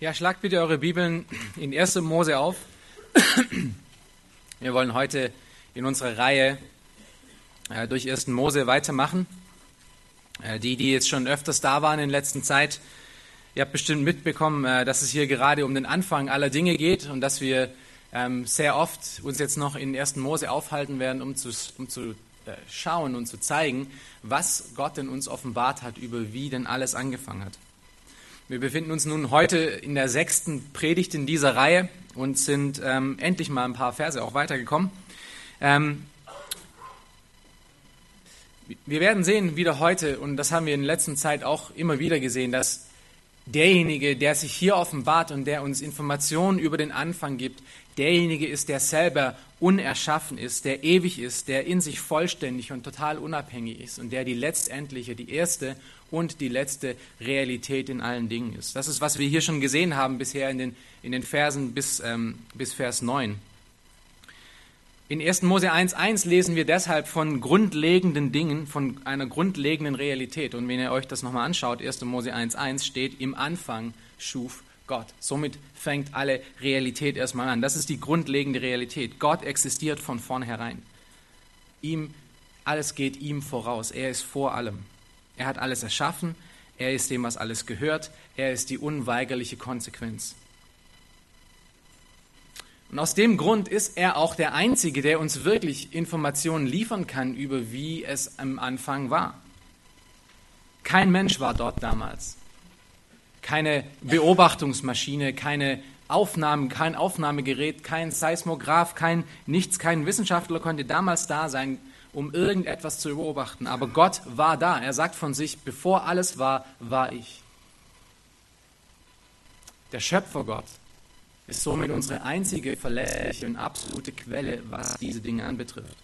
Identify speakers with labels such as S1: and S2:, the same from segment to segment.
S1: Ja, schlagt bitte eure Bibeln in 1. Mose auf. Wir wollen heute in unserer Reihe äh, durch 1. Mose weitermachen. Äh, die, die jetzt schon öfters da waren in letzter Zeit, ihr habt bestimmt mitbekommen, äh, dass es hier gerade um den Anfang aller Dinge geht und dass wir ähm, sehr oft uns jetzt noch in 1. Mose aufhalten werden, um zu, um zu äh, schauen und zu zeigen, was Gott in uns offenbart hat, über wie denn alles angefangen hat. Wir befinden uns nun heute in der sechsten Predigt in dieser Reihe und sind ähm, endlich mal ein paar Verse auch weitergekommen. Ähm, wir werden sehen wieder heute, und das haben wir in letzter Zeit auch immer wieder gesehen, dass derjenige, der sich hier offenbart und der uns Informationen über den Anfang gibt, derjenige ist, der selber unerschaffen ist, der ewig ist, der in sich vollständig und total unabhängig ist und der die letztendliche, die erste und die letzte Realität in allen Dingen ist. Das ist, was wir hier schon gesehen haben bisher in den, in den Versen bis, ähm, bis Vers 9. In 1. Mose 1.1 lesen wir deshalb von grundlegenden Dingen, von einer grundlegenden Realität. Und wenn ihr euch das nochmal anschaut, 1. Mose 1.1 steht, im Anfang schuf Gott. Somit fängt alle Realität erstmal an. Das ist die grundlegende Realität. Gott existiert von vornherein. Ihm, alles geht ihm voraus. Er ist vor allem. Er hat alles erschaffen. Er ist dem, was alles gehört. Er ist die unweigerliche Konsequenz. Und aus dem Grund ist er auch der Einzige, der uns wirklich Informationen liefern kann über wie es am Anfang war. Kein Mensch war dort damals keine Beobachtungsmaschine, keine Aufnahmen, kein Aufnahmegerät, kein Seismograph, kein nichts, kein Wissenschaftler konnte damals da sein, um irgendetwas zu beobachten. Aber Gott war da. Er sagt von sich, bevor alles war, war ich. Der Schöpfergott ist somit unsere einzige verlässliche und absolute Quelle, was diese Dinge anbetrifft.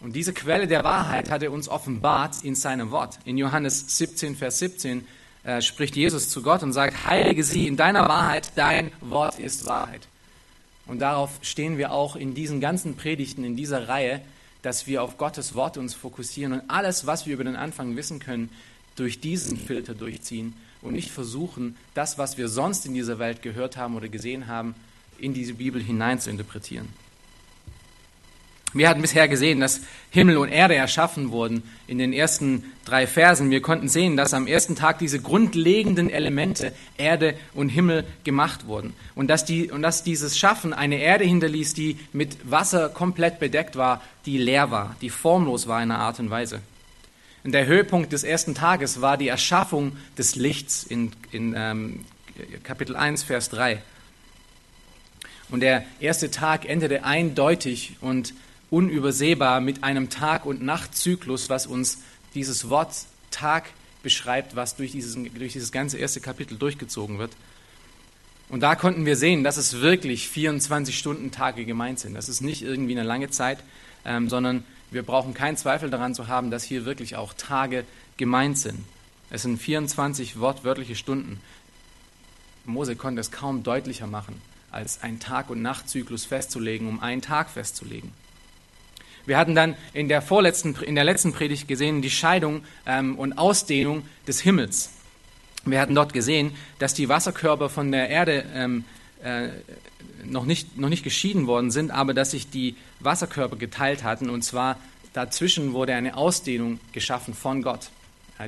S1: Und diese Quelle der Wahrheit hat er uns offenbart in seinem Wort. In Johannes 17, Vers 17 äh, spricht Jesus zu Gott und sagt, heilige sie in deiner Wahrheit, dein Wort ist Wahrheit. Und darauf stehen wir auch in diesen ganzen Predigten, in dieser Reihe, dass wir auf Gottes Wort uns fokussieren und alles, was wir über den Anfang wissen können, durch diesen Filter durchziehen und nicht versuchen, das, was wir sonst in dieser Welt gehört haben oder gesehen haben, in diese Bibel hinein zu interpretieren. Wir hatten bisher gesehen, dass Himmel und Erde erschaffen wurden in den ersten drei Versen. Wir konnten sehen, dass am ersten Tag diese grundlegenden Elemente Erde und Himmel gemacht wurden. Und dass, die, und dass dieses Schaffen eine Erde hinterließ, die mit Wasser komplett bedeckt war, die leer war, die formlos war in einer Art und Weise. Und der Höhepunkt des ersten Tages war die Erschaffung des Lichts in, in ähm, Kapitel 1, Vers 3. Und der erste Tag endete eindeutig und unübersehbar mit einem Tag- und Nachtzyklus, was uns dieses Wort Tag beschreibt, was durch dieses, durch dieses ganze erste Kapitel durchgezogen wird. Und da konnten wir sehen, dass es wirklich 24-Stunden-Tage gemeint sind. Das ist nicht irgendwie eine lange Zeit, ähm, sondern wir brauchen keinen Zweifel daran zu haben, dass hier wirklich auch Tage gemeint sind. Es sind 24 wortwörtliche Stunden. Mose konnte es kaum deutlicher machen, als einen Tag- und Nachtzyklus festzulegen, um einen Tag festzulegen. Wir hatten dann in der vorletzten, in der letzten Predigt gesehen die Scheidung ähm, und Ausdehnung des Himmels. Wir hatten dort gesehen, dass die Wasserkörper von der Erde ähm, äh, noch, nicht, noch nicht geschieden worden sind, aber dass sich die Wasserkörper geteilt hatten und zwar dazwischen wurde eine Ausdehnung geschaffen von Gott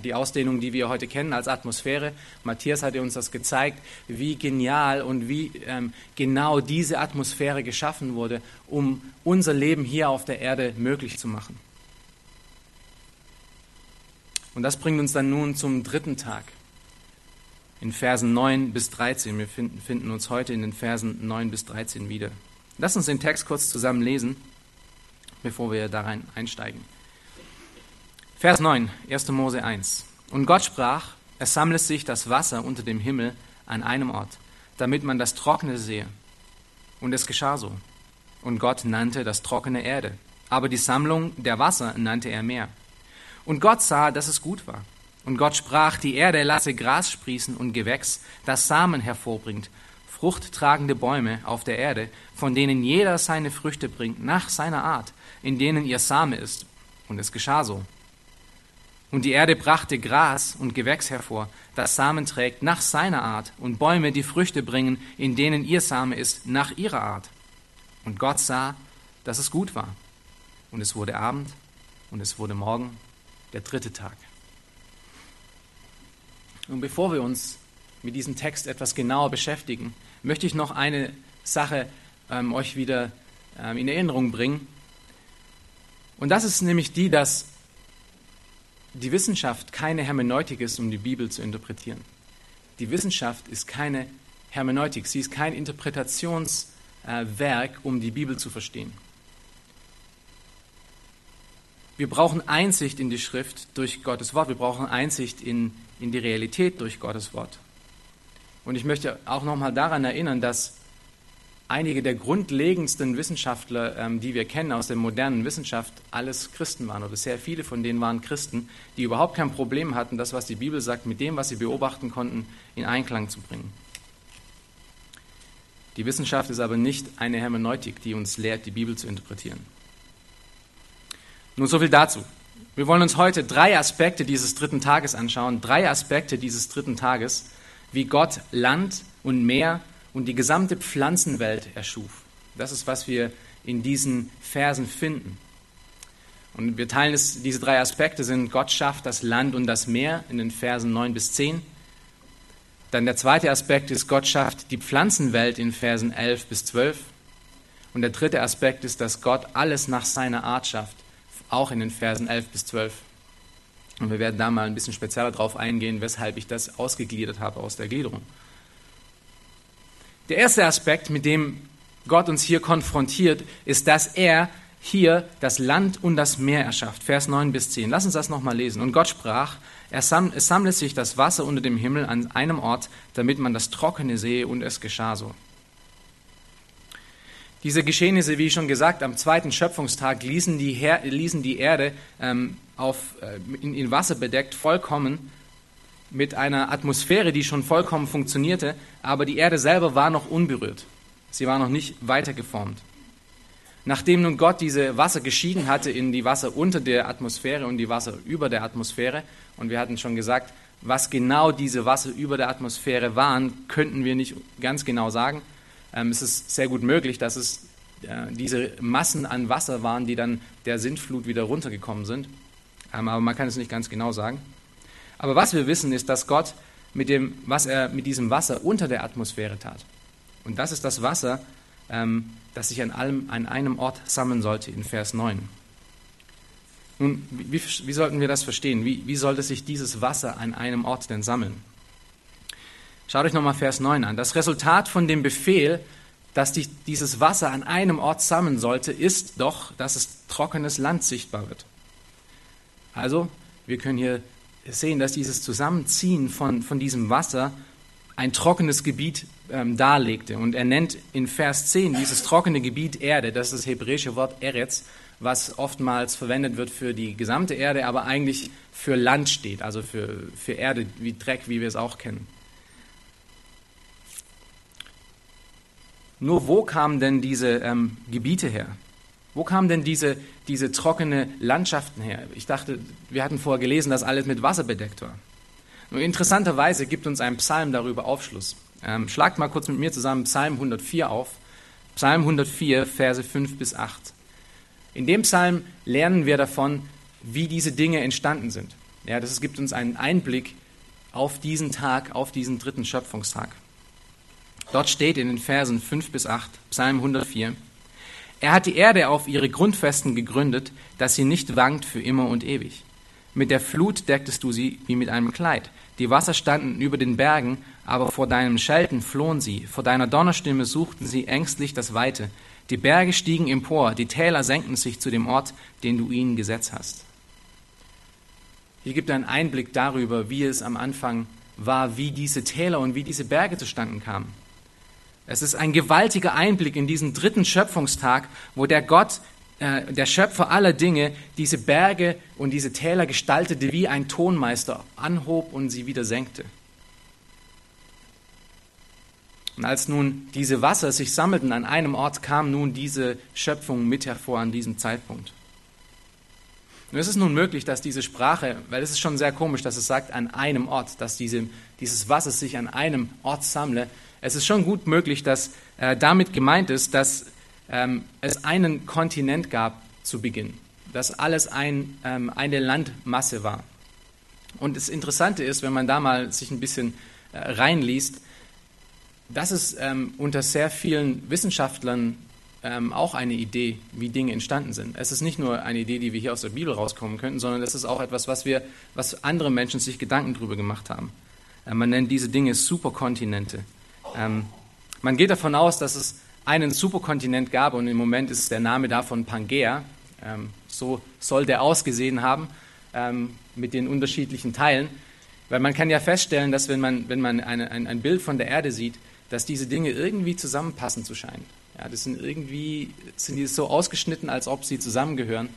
S1: die Ausdehnung, die wir heute kennen als Atmosphäre. Matthias hat uns das gezeigt, wie genial und wie ähm, genau diese Atmosphäre geschaffen wurde, um unser Leben hier auf der Erde möglich zu machen. Und das bringt uns dann nun zum dritten Tag. In Versen 9 bis 13. Wir finden, finden uns heute in den Versen 9 bis 13 wieder. Lass uns den Text kurz zusammen lesen, bevor wir da rein einsteigen. Vers 9, 1. Mose 1. Und Gott sprach, es sammle sich das Wasser unter dem Himmel an einem Ort, damit man das Trockene sehe. Und es geschah so. Und Gott nannte das trockene Erde, aber die Sammlung der Wasser nannte er Meer. Und Gott sah, dass es gut war. Und Gott sprach, die Erde lasse Gras sprießen und Gewächs, das Samen hervorbringt, fruchttragende Bäume auf der Erde, von denen jeder seine Früchte bringt nach seiner Art, in denen ihr Same ist. Und es geschah so. Und die Erde brachte Gras und Gewächs hervor, das Samen trägt nach seiner Art, und Bäume, die Früchte bringen, in denen ihr Same ist, nach ihrer Art. Und Gott sah, dass es gut war. Und es wurde Abend, und es wurde Morgen, der dritte Tag. Und bevor wir uns mit diesem Text etwas genauer beschäftigen, möchte ich noch eine Sache ähm, euch wieder ähm, in Erinnerung bringen. Und das ist nämlich die, dass die Wissenschaft keine Hermeneutik ist, um die Bibel zu interpretieren. Die Wissenschaft ist keine Hermeneutik, sie ist kein Interpretationswerk, um die Bibel zu verstehen. Wir brauchen Einsicht in die Schrift durch Gottes Wort, wir brauchen Einsicht in, in die Realität durch Gottes Wort. Und ich möchte auch nochmal daran erinnern, dass einige der grundlegendsten Wissenschaftler, ähm, die wir kennen aus der modernen Wissenschaft, alles Christen waren oder sehr viele von denen waren Christen, die überhaupt kein Problem hatten, das, was die Bibel sagt, mit dem, was sie beobachten konnten, in Einklang zu bringen. Die Wissenschaft ist aber nicht eine Hermeneutik, die uns lehrt, die Bibel zu interpretieren. Nun so viel dazu. Wir wollen uns heute drei Aspekte dieses dritten Tages anschauen, drei Aspekte dieses dritten Tages, wie Gott Land und Meer und die gesamte Pflanzenwelt erschuf. Das ist, was wir in diesen Versen finden. Und wir teilen es, diese drei Aspekte sind, Gott schafft das Land und das Meer in den Versen 9 bis 10. Dann der zweite Aspekt ist, Gott schafft die Pflanzenwelt in Versen 11 bis 12. Und der dritte Aspekt ist, dass Gott alles nach seiner Art schafft, auch in den Versen 11 bis 12. Und wir werden da mal ein bisschen spezieller drauf eingehen, weshalb ich das ausgegliedert habe aus der Gliederung. Der erste Aspekt, mit dem Gott uns hier konfrontiert, ist, dass er hier das Land und das Meer erschafft. Vers 9 bis 10. Lass uns das nochmal lesen. Und Gott sprach, es sammle sich das Wasser unter dem Himmel an einem Ort, damit man das Trockene sehe, und es geschah so. Diese Geschehnisse, wie schon gesagt, am zweiten Schöpfungstag ließen die, Her ließen die Erde ähm, auf, äh, in, in Wasser bedeckt vollkommen mit einer Atmosphäre, die schon vollkommen funktionierte, aber die Erde selber war noch unberührt. Sie war noch nicht weitergeformt. Nachdem nun Gott diese Wasser geschieden hatte in die Wasser unter der Atmosphäre und die Wasser über der Atmosphäre, und wir hatten schon gesagt, was genau diese Wasser über der Atmosphäre waren, könnten wir nicht ganz genau sagen. Ähm, es ist sehr gut möglich, dass es äh, diese Massen an Wasser waren, die dann der Sintflut wieder runtergekommen sind. Ähm, aber man kann es nicht ganz genau sagen. Aber was wir wissen, ist, dass Gott mit dem, was er mit diesem Wasser unter der Atmosphäre tat. Und das ist das Wasser, ähm, das sich an, allem, an einem Ort sammeln sollte in Vers 9. Nun, wie, wie sollten wir das verstehen? Wie, wie sollte sich dieses Wasser an einem Ort denn sammeln? Schaut euch nochmal Vers 9 an. Das Resultat von dem Befehl, dass die, dieses Wasser an einem Ort sammeln sollte, ist doch, dass es trockenes Land sichtbar wird. Also, wir können hier sehen, dass dieses Zusammenziehen von, von diesem Wasser ein trockenes Gebiet ähm, darlegte. Und er nennt in Vers 10 dieses trockene Gebiet Erde, das ist das hebräische Wort Eretz, was oftmals verwendet wird für die gesamte Erde, aber eigentlich für Land steht, also für, für Erde wie Dreck, wie wir es auch kennen. Nur wo kamen denn diese ähm, Gebiete her? Wo kamen denn diese, diese trockene Landschaften her? Ich dachte, wir hatten vorher gelesen, dass alles mit Wasser bedeckt war. Nur interessanterweise gibt uns ein Psalm darüber Aufschluss. Ähm, schlagt mal kurz mit mir zusammen Psalm 104 auf. Psalm 104, Verse 5 bis 8. In dem Psalm lernen wir davon, wie diese Dinge entstanden sind. Ja, das gibt uns einen Einblick auf diesen Tag, auf diesen dritten Schöpfungstag. Dort steht in den Versen 5 bis 8, Psalm 104, er hat die Erde auf ihre Grundfesten gegründet, dass sie nicht wankt für immer und ewig. Mit der Flut decktest du sie wie mit einem Kleid. Die Wasser standen über den Bergen, aber vor deinem Schelten flohen sie. Vor deiner Donnerstimme suchten sie ängstlich das Weite. Die Berge stiegen empor, die Täler senkten sich zu dem Ort, den du ihnen gesetzt hast. Hier gibt einen Einblick darüber, wie es am Anfang war, wie diese Täler und wie diese Berge zustande kamen. Es ist ein gewaltiger Einblick in diesen dritten Schöpfungstag, wo der Gott, äh, der Schöpfer aller Dinge, diese Berge und diese Täler gestaltete wie ein Tonmeister, anhob und sie wieder senkte. Und als nun diese Wasser sich sammelten an einem Ort, kam nun diese Schöpfung mit hervor an diesem Zeitpunkt. Es ist nun möglich, dass diese Sprache, weil es ist schon sehr komisch, dass es sagt an einem Ort, dass diese, dieses Wasser sich an einem Ort sammle. Es ist schon gut möglich, dass äh, damit gemeint ist, dass ähm, es einen Kontinent gab zu Beginn, dass alles ein, ähm, eine Landmasse war. Und das Interessante ist, wenn man da mal sich ein bisschen äh, reinliest, das ist ähm, unter sehr vielen Wissenschaftlern ähm, auch eine Idee, wie Dinge entstanden sind. Es ist nicht nur eine Idee, die wir hier aus der Bibel rauskommen könnten, sondern es ist auch etwas, was wir, was andere Menschen sich Gedanken darüber gemacht haben. Äh, man nennt diese Dinge Superkontinente. Ähm, man geht davon aus, dass es einen Superkontinent gab und im Moment ist der Name davon Pangea. Ähm, so soll der ausgesehen haben ähm, mit den unterschiedlichen Teilen. Weil man kann ja feststellen, dass wenn man, wenn man eine, ein, ein Bild von der Erde sieht, dass diese Dinge irgendwie zusammenpassen zu scheinen. Ja, das sind irgendwie sind die so ausgeschnitten, als ob sie zusammengehören.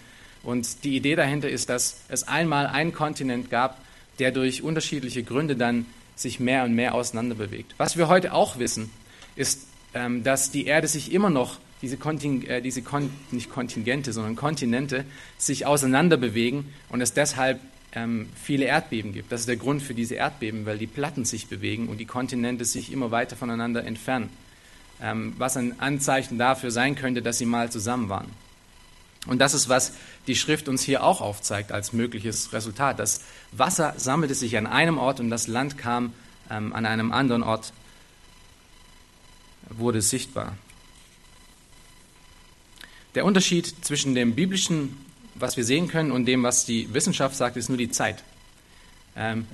S1: Und die Idee dahinter ist, dass es einmal einen Kontinent gab, der durch unterschiedliche Gründe dann sich mehr und mehr auseinander bewegt. Was wir heute auch wissen, ist, ähm, dass die Erde sich immer noch, diese, Konting äh, diese Kon nicht Kontingente, sondern Kontinente, sich auseinander bewegen und es deshalb ähm, viele Erdbeben gibt. Das ist der Grund für diese Erdbeben, weil die Platten sich bewegen und die Kontinente sich immer weiter voneinander entfernen. Ähm, was ein Anzeichen dafür sein könnte, dass sie mal zusammen waren. Und das ist, was die Schrift uns hier auch aufzeigt als mögliches Resultat. Das Wasser sammelte sich an einem Ort und das Land kam ähm, an einem anderen Ort, wurde sichtbar. Der Unterschied zwischen dem biblischen was wir sehen können und dem, was die Wissenschaft sagt, ist nur die Zeit. Ähm,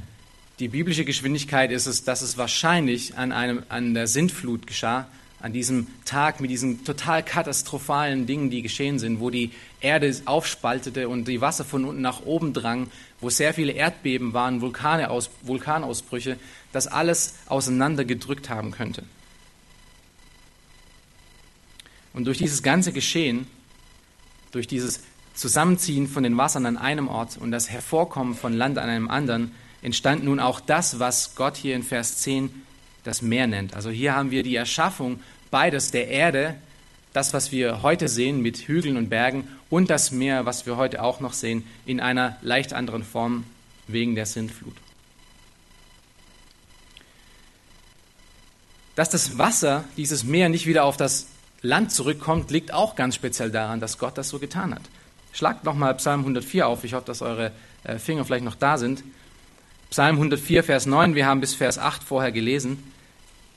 S1: die biblische Geschwindigkeit ist es, dass es wahrscheinlich an, einem, an der Sintflut geschah, an diesem Tag mit diesen total katastrophalen Dingen, die geschehen sind, wo die Erde aufspaltete und die Wasser von unten nach oben drang, wo sehr viele Erdbeben waren, Vulkane aus, Vulkanausbrüche, das alles auseinandergedrückt haben könnte. Und durch dieses ganze Geschehen, durch dieses Zusammenziehen von den Wassern an einem Ort und das Hervorkommen von Land an einem anderen entstand nun auch das, was Gott hier in Vers 10 das Meer nennt. Also hier haben wir die Erschaffung beides der Erde, das, was wir heute sehen mit Hügeln und Bergen und das Meer, was wir heute auch noch sehen, in einer leicht anderen Form wegen der Sintflut. Dass das Wasser, dieses Meer nicht wieder auf das Land zurückkommt, liegt auch ganz speziell daran, dass Gott das so getan hat. Schlagt nochmal Psalm 104 auf. Ich hoffe, dass eure äh, Finger vielleicht noch da sind. Psalm 104, Vers 9. Wir haben bis Vers 8 vorher gelesen.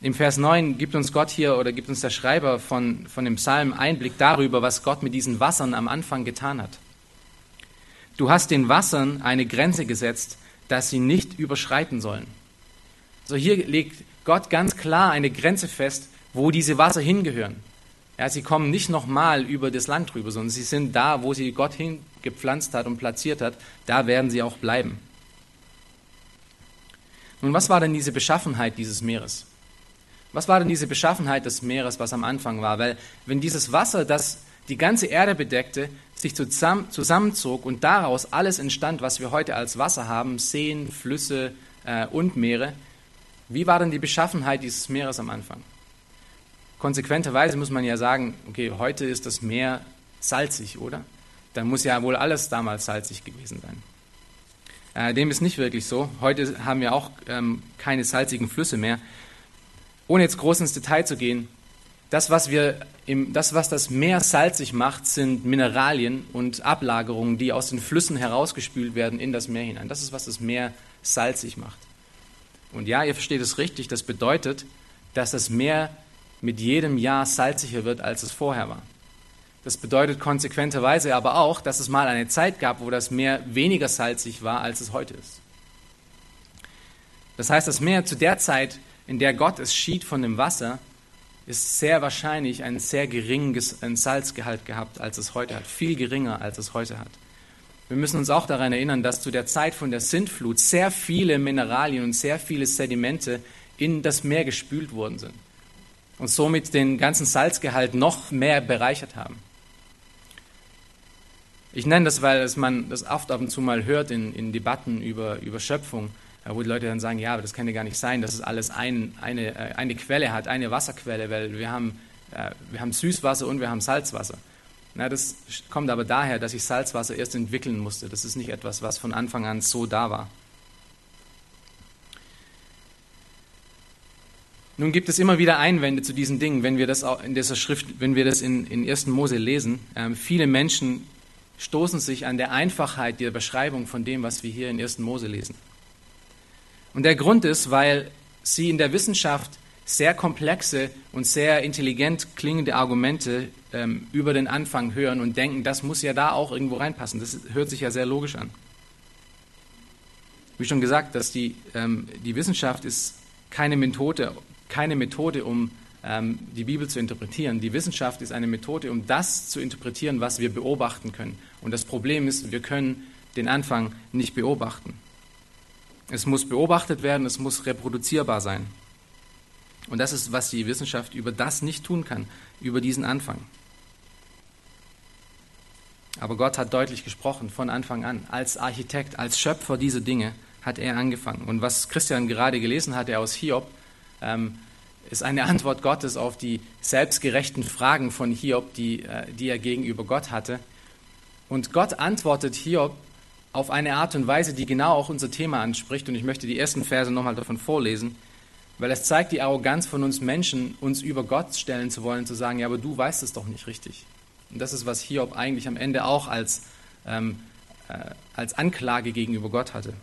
S1: Im Vers 9 gibt uns Gott hier oder gibt uns der Schreiber von, von dem Psalm Einblick darüber, was Gott mit diesen Wassern am Anfang getan hat. Du hast den Wassern eine Grenze gesetzt, dass sie nicht überschreiten sollen. So hier legt Gott ganz klar eine Grenze fest, wo diese Wasser hingehören. Ja, sie kommen nicht nochmal über das Land drüber, sondern sie sind da, wo sie Gott hingepflanzt hat und platziert hat, da werden sie auch bleiben. Nun, was war denn diese Beschaffenheit dieses Meeres? Was war denn diese Beschaffenheit des Meeres, was am Anfang war? Weil wenn dieses Wasser, das die ganze Erde bedeckte, sich zusammenzog und daraus alles entstand, was wir heute als Wasser haben, Seen, Flüsse äh, und Meere, wie war denn die Beschaffenheit dieses Meeres am Anfang? konsequenterweise muss man ja sagen, okay, heute ist das Meer salzig, oder? Dann muss ja wohl alles damals salzig gewesen sein. Äh, dem ist nicht wirklich so. Heute haben wir auch ähm, keine salzigen Flüsse mehr. Ohne jetzt groß ins Detail zu gehen, das was, wir im, das, was das Meer salzig macht, sind Mineralien und Ablagerungen, die aus den Flüssen herausgespült werden in das Meer hinein. Das ist, was das Meer salzig macht. Und ja, ihr versteht es richtig, das bedeutet, dass das Meer mit jedem Jahr salziger wird, als es vorher war. Das bedeutet konsequenterweise aber auch, dass es mal eine Zeit gab, wo das Meer weniger salzig war, als es heute ist. Das heißt, das Meer zu der Zeit, in der Gott es schied von dem Wasser, ist sehr wahrscheinlich ein sehr geringes Salzgehalt gehabt, als es heute hat. Viel geringer, als es heute hat. Wir müssen uns auch daran erinnern, dass zu der Zeit von der Sintflut sehr viele Mineralien und sehr viele Sedimente in das Meer gespült worden sind und somit den ganzen Salzgehalt noch mehr bereichert haben. Ich nenne das, weil man das oft ab und zu mal hört in, in Debatten über, über Schöpfung, wo die Leute dann sagen, ja, aber das kann ja gar nicht sein, dass es alles ein, eine, äh, eine Quelle hat, eine Wasserquelle, weil wir haben, äh, wir haben Süßwasser und wir haben Salzwasser. Na, das kommt aber daher, dass sich Salzwasser erst entwickeln musste. Das ist nicht etwas, was von Anfang an so da war. Nun gibt es immer wieder Einwände zu diesen Dingen, wenn wir das in dieser Schrift, wenn wir das in, in 1. Mose lesen. Ähm, viele Menschen stoßen sich an der Einfachheit der Beschreibung von dem, was wir hier in 1. Mose lesen. Und der Grund ist, weil sie in der Wissenschaft sehr komplexe und sehr intelligent klingende Argumente ähm, über den Anfang hören und denken, das muss ja da auch irgendwo reinpassen. Das hört sich ja sehr logisch an. Wie schon gesagt, dass die, ähm, die Wissenschaft ist keine Methode, keine Methode, um ähm, die Bibel zu interpretieren. Die Wissenschaft ist eine Methode, um das zu interpretieren, was wir beobachten können. Und das Problem ist, wir können den Anfang nicht beobachten. Es muss beobachtet werden, es muss reproduzierbar sein. Und das ist, was die Wissenschaft über das nicht tun kann, über diesen Anfang. Aber Gott hat deutlich gesprochen von Anfang an. Als Architekt, als Schöpfer dieser Dinge hat er angefangen. Und was Christian gerade gelesen hatte aus Hiob, ähm, ist eine Antwort Gottes auf die selbstgerechten Fragen von Hiob, die, äh, die er gegenüber Gott hatte. Und Gott antwortet Hiob auf eine Art und Weise, die genau auch unser Thema anspricht. Und ich möchte die ersten Verse nochmal davon vorlesen, weil es zeigt die Arroganz von uns Menschen, uns über Gott stellen zu wollen, zu sagen, ja, aber du weißt es doch nicht richtig. Und das ist, was Hiob eigentlich am Ende auch als, ähm, äh, als Anklage gegenüber Gott hatte.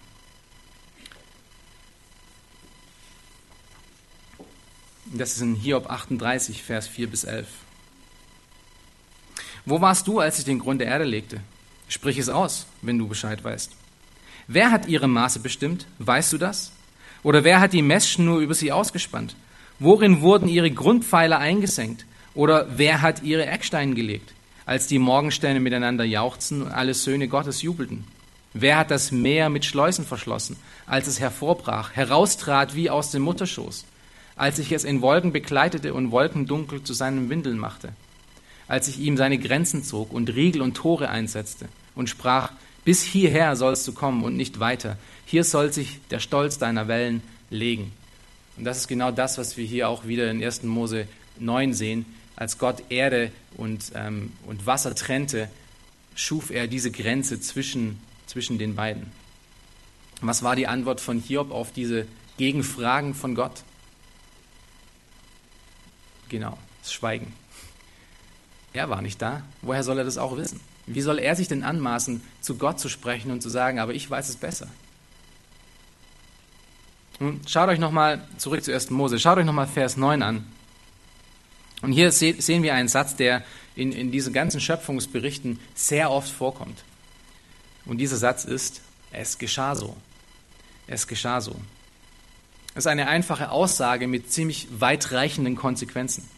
S1: Das ist in Hiob 38, Vers 4 bis 11. Wo warst du, als ich den Grund der Erde legte? Sprich es aus, wenn du Bescheid weißt. Wer hat ihre Maße bestimmt? Weißt du das? Oder wer hat die Messschnur über sie ausgespannt? Worin wurden ihre Grundpfeiler eingesenkt? Oder wer hat ihre Ecksteine gelegt, als die Morgensterne miteinander jauchzten und alle Söhne Gottes jubelten? Wer hat das Meer mit Schleusen verschlossen, als es hervorbrach, heraustrat wie aus dem Mutterschoß? als ich es in Wolken begleitete und Wolkendunkel zu seinen Windeln machte, als ich ihm seine Grenzen zog und Riegel und Tore einsetzte und sprach, bis hierher sollst du kommen und nicht weiter, hier soll sich der Stolz deiner Wellen legen. Und das ist genau das, was wir hier auch wieder in 1. Mose 9 sehen. Als Gott Erde und, ähm, und Wasser trennte, schuf er diese Grenze zwischen, zwischen den beiden. Was war die Antwort von Hiob auf diese Gegenfragen von Gott? Genau, das Schweigen. Er war nicht da. Woher soll er das auch wissen? Wie soll er sich denn anmaßen, zu Gott zu sprechen und zu sagen, aber ich weiß es besser? Nun, schaut euch nochmal zurück zu 1. Mose, schaut euch nochmal Vers 9 an. Und hier sehen wir einen Satz, der in, in diesen ganzen Schöpfungsberichten sehr oft vorkommt. Und dieser Satz ist, es geschah so. Es geschah so. Das ist eine einfache Aussage mit ziemlich weitreichenden Konsequenzen.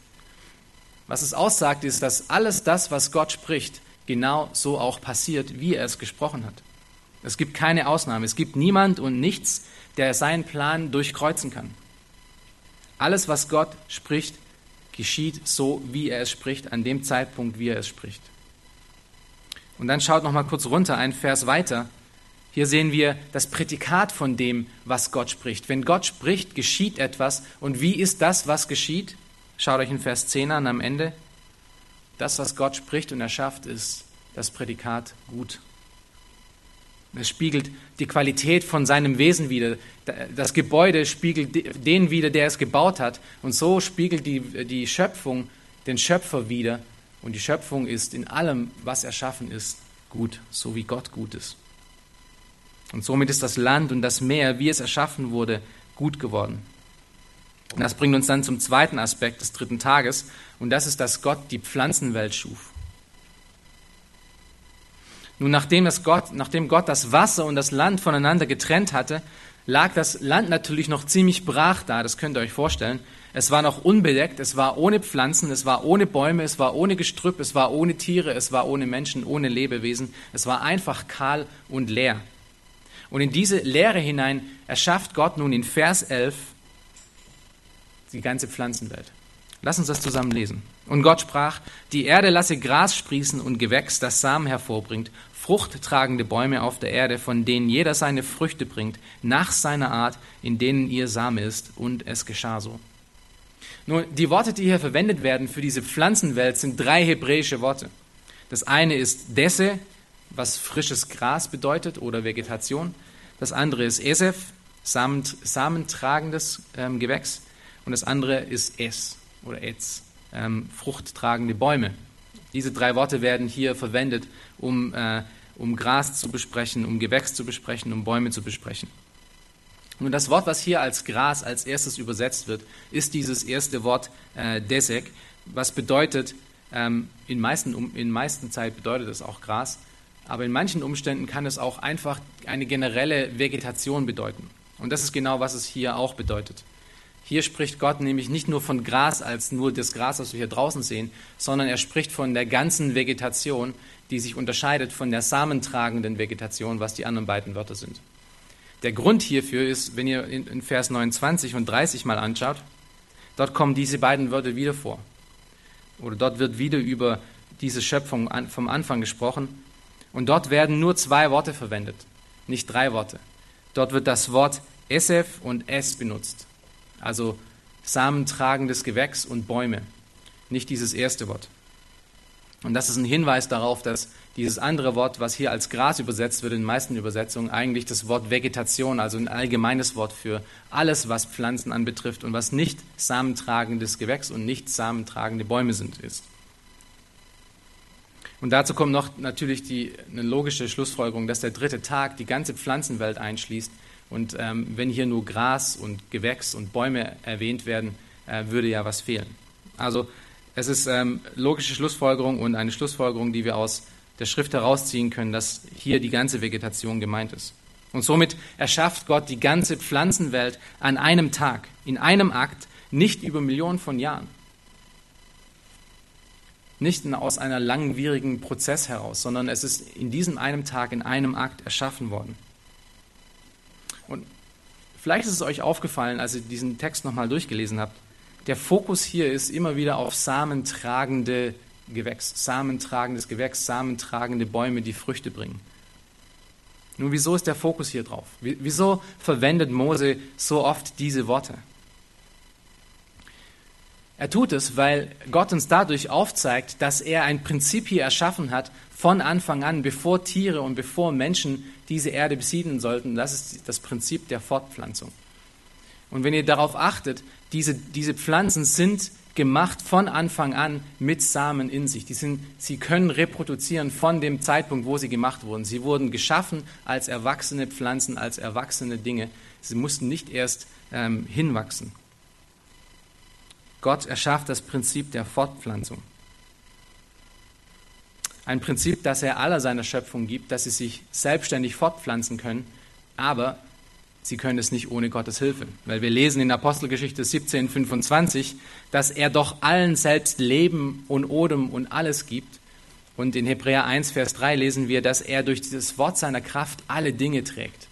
S1: Was es aussagt, ist, dass alles das, was Gott spricht, genau so auch passiert, wie er es gesprochen hat. Es gibt keine Ausnahme. Es gibt niemand und nichts, der seinen Plan durchkreuzen kann. Alles, was Gott spricht, geschieht so, wie er es spricht, an dem Zeitpunkt, wie er es spricht. Und dann schaut noch mal kurz runter, einen Vers weiter. Hier sehen wir das Prädikat von dem, was Gott spricht. Wenn Gott spricht, geschieht etwas. Und wie ist das, was geschieht? Schaut euch in Vers 10 an am Ende. Das, was Gott spricht und erschafft, ist das Prädikat gut. Es spiegelt die Qualität von seinem Wesen wider. Das Gebäude spiegelt den wider, der es gebaut hat. Und so spiegelt die, die Schöpfung den Schöpfer wider. Und die Schöpfung ist in allem, was erschaffen ist, gut, so wie Gott gut ist. Und somit ist das Land und das Meer, wie es erschaffen wurde, gut geworden. Das bringt uns dann zum zweiten Aspekt des dritten Tages, und das ist, dass Gott die Pflanzenwelt schuf. Nun, nachdem, das Gott, nachdem Gott das Wasser und das Land voneinander getrennt hatte, lag das Land natürlich noch ziemlich brach da, das könnt ihr euch vorstellen. Es war noch unbedeckt, es war ohne Pflanzen, es war ohne Bäume, es war ohne Gestrüpp, es war ohne Tiere, es war ohne Menschen, ohne Lebewesen. Es war einfach kahl und leer. Und in diese Lehre hinein erschafft Gott nun in Vers 11 die ganze Pflanzenwelt. Lass uns das zusammen lesen. Und Gott sprach, die Erde lasse Gras sprießen und Gewächs, das Samen hervorbringt, fruchttragende Bäume auf der Erde, von denen jeder seine Früchte bringt, nach seiner Art, in denen ihr Same ist. Und es geschah so. Nun, die Worte, die hier verwendet werden für diese Pflanzenwelt, sind drei hebräische Worte. Das eine ist Desse, was frisches Gras bedeutet oder Vegetation. Das andere ist Esef, samentragendes ähm, Gewächs. Und das andere ist Es oder Etz, ähm, fruchttragende Bäume. Diese drei Worte werden hier verwendet, um, äh, um Gras zu besprechen, um Gewächs zu besprechen, um Bäume zu besprechen. Nun, das Wort, was hier als Gras als erstes übersetzt wird, ist dieses erste Wort äh, Desek, was bedeutet, ähm, in, meisten, in meisten Zeit bedeutet es auch Gras, aber in manchen Umständen kann es auch einfach eine generelle Vegetation bedeuten. Und das ist genau, was es hier auch bedeutet. Hier spricht Gott nämlich nicht nur von Gras als nur das Gras, was wir hier draußen sehen, sondern er spricht von der ganzen Vegetation, die sich unterscheidet von der samentragenden Vegetation, was die anderen beiden Wörter sind. Der Grund hierfür ist, wenn ihr in Vers 29 und 30 mal anschaut, dort kommen diese beiden Wörter wieder vor. Oder dort wird wieder über diese Schöpfung vom Anfang gesprochen. Und dort werden nur zwei Worte verwendet, nicht drei Worte. Dort wird das Wort Esef und Es benutzt. Also samentragendes Gewächs und Bäume. Nicht dieses erste Wort. Und das ist ein Hinweis darauf, dass dieses andere Wort, was hier als Gras übersetzt wird in den meisten Übersetzungen, eigentlich das Wort Vegetation, also ein allgemeines Wort für alles, was Pflanzen anbetrifft und was nicht samentragendes Gewächs und nicht samentragende Bäume sind, ist. Und dazu kommt noch natürlich die, eine logische Schlussfolgerung, dass der dritte Tag die ganze Pflanzenwelt einschließt. Und ähm, wenn hier nur Gras und Gewächs und Bäume erwähnt werden, äh, würde ja was fehlen. Also es ist ähm, logische Schlussfolgerung und eine Schlussfolgerung, die wir aus der Schrift herausziehen können, dass hier die ganze Vegetation gemeint ist. Und somit erschafft Gott die ganze Pflanzenwelt an einem Tag, in einem Akt, nicht über Millionen von Jahren. Nicht aus einer langwierigen Prozess heraus, sondern es ist in diesem einen Tag, in einem Akt erschaffen worden. Und vielleicht ist es euch aufgefallen, als ihr diesen Text nochmal durchgelesen habt, der Fokus hier ist immer wieder auf samentragende Gewächs, samentragendes Gewächs, samentragende Bäume, die Früchte bringen. Nun, wieso ist der Fokus hier drauf? Wieso verwendet Mose so oft diese Worte? Er tut es, weil Gott uns dadurch aufzeigt, dass er ein Prinzip hier erschaffen hat von Anfang an, bevor Tiere und bevor Menschen diese Erde besiedeln sollten. Das ist das Prinzip der Fortpflanzung. Und wenn ihr darauf achtet, diese, diese Pflanzen sind gemacht von Anfang an mit Samen in sich. Die sind, sie können reproduzieren von dem Zeitpunkt, wo sie gemacht wurden. Sie wurden geschaffen als erwachsene Pflanzen, als erwachsene Dinge. Sie mussten nicht erst ähm, hinwachsen. Gott erschafft das Prinzip der Fortpflanzung. Ein Prinzip, das er aller seiner Schöpfung gibt, dass sie sich selbstständig fortpflanzen können, aber sie können es nicht ohne Gottes Hilfe. Weil wir lesen in Apostelgeschichte 17, 25, dass er doch allen selbst Leben und Odem und alles gibt. Und in Hebräer 1, Vers 3 lesen wir, dass er durch dieses Wort seiner Kraft alle Dinge trägt.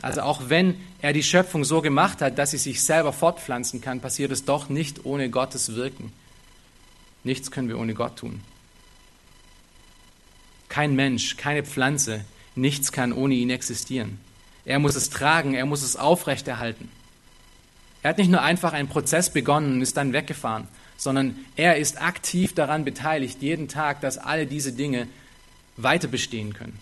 S1: Also auch wenn er die Schöpfung so gemacht hat, dass sie sich selber fortpflanzen kann, passiert es doch nicht ohne Gottes Wirken. Nichts können wir ohne Gott tun. Kein Mensch, keine Pflanze, nichts kann ohne ihn existieren. Er muss es tragen, er muss es aufrechterhalten. Er hat nicht nur einfach einen Prozess begonnen und ist dann weggefahren, sondern er ist aktiv daran beteiligt, jeden Tag, dass alle diese Dinge weiter bestehen können.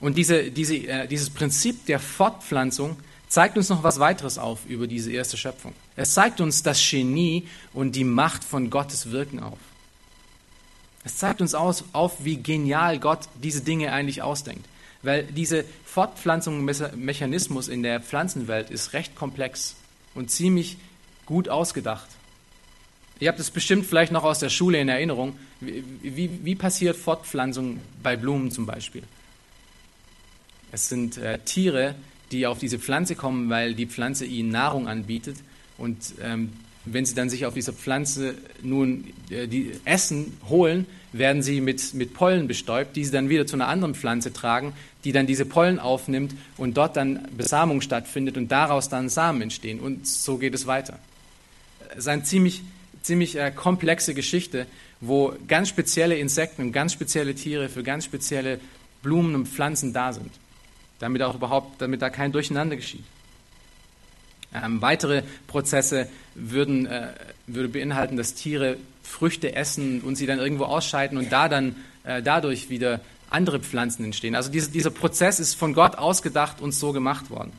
S1: Und diese, diese, äh, dieses Prinzip der Fortpflanzung zeigt uns noch was weiteres auf über diese erste Schöpfung. Es zeigt uns das Genie und die Macht von Gottes Wirken auf. Es zeigt uns aus, auf, wie genial Gott diese Dinge eigentlich ausdenkt. Weil dieser Fortpflanzungsmechanismus in der Pflanzenwelt ist recht komplex und ziemlich gut ausgedacht. Ihr habt es bestimmt vielleicht noch aus der Schule in Erinnerung. Wie, wie, wie passiert Fortpflanzung bei Blumen zum Beispiel? Es sind äh, Tiere, die auf diese Pflanze kommen, weil die Pflanze ihnen Nahrung anbietet. Und ähm, wenn sie dann sich auf dieser Pflanze nun äh, die Essen holen, werden sie mit, mit Pollen bestäubt, die sie dann wieder zu einer anderen Pflanze tragen, die dann diese Pollen aufnimmt und dort dann Besamung stattfindet und daraus dann Samen entstehen. Und so geht es weiter. Es ist eine ziemlich, ziemlich äh, komplexe Geschichte, wo ganz spezielle Insekten und ganz spezielle Tiere für ganz spezielle Blumen und Pflanzen da sind, damit auch überhaupt, damit da kein Durcheinander geschieht. Ähm, weitere Prozesse würden, äh, würde beinhalten, dass Tiere Früchte essen und sie dann irgendwo ausscheiden und da dann äh, dadurch wieder andere Pflanzen entstehen. Also diese, dieser Prozess ist von Gott ausgedacht und so gemacht worden.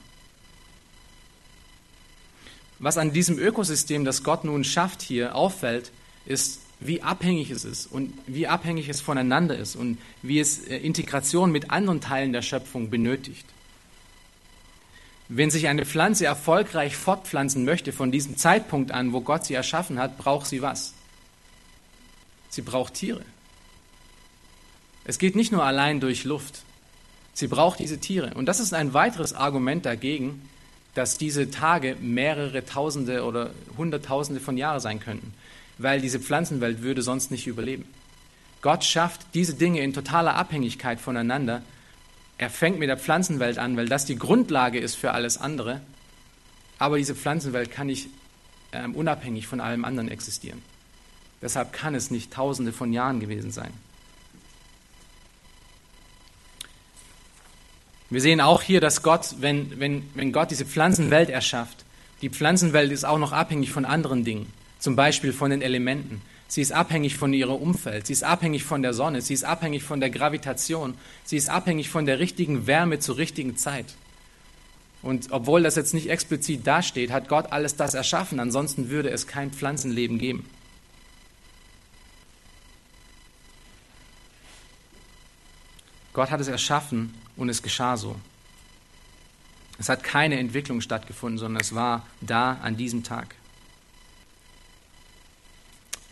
S1: Was an diesem Ökosystem, das Gott nun schafft hier, auffällt, ist, wie abhängig es ist und wie abhängig es voneinander ist und wie es äh, Integration mit anderen Teilen der Schöpfung benötigt. Wenn sich eine Pflanze erfolgreich fortpflanzen möchte von diesem Zeitpunkt an, wo Gott sie erschaffen hat, braucht sie was? Sie braucht Tiere. Es geht nicht nur allein durch Luft. Sie braucht diese Tiere. Und das ist ein weiteres Argument dagegen, dass diese Tage mehrere Tausende oder Hunderttausende von Jahren sein könnten, weil diese Pflanzenwelt würde sonst nicht überleben. Gott schafft diese Dinge in totaler Abhängigkeit voneinander. Er fängt mit der Pflanzenwelt an, weil das die Grundlage ist für alles andere. Aber diese Pflanzenwelt kann nicht äh, unabhängig von allem anderen existieren. Deshalb kann es nicht Tausende von Jahren gewesen sein. Wir sehen auch hier, dass Gott, wenn, wenn, wenn Gott diese Pflanzenwelt erschafft, die Pflanzenwelt ist auch noch abhängig von anderen Dingen, zum Beispiel von den Elementen. Sie ist abhängig von ihrem Umfeld, sie ist abhängig von der Sonne, sie ist abhängig von der Gravitation, sie ist abhängig von der richtigen Wärme zur richtigen Zeit. Und obwohl das jetzt nicht explizit dasteht, hat Gott alles das erschaffen, ansonsten würde es kein Pflanzenleben geben. Gott hat es erschaffen und es geschah so. Es hat keine Entwicklung stattgefunden, sondern es war da an diesem Tag.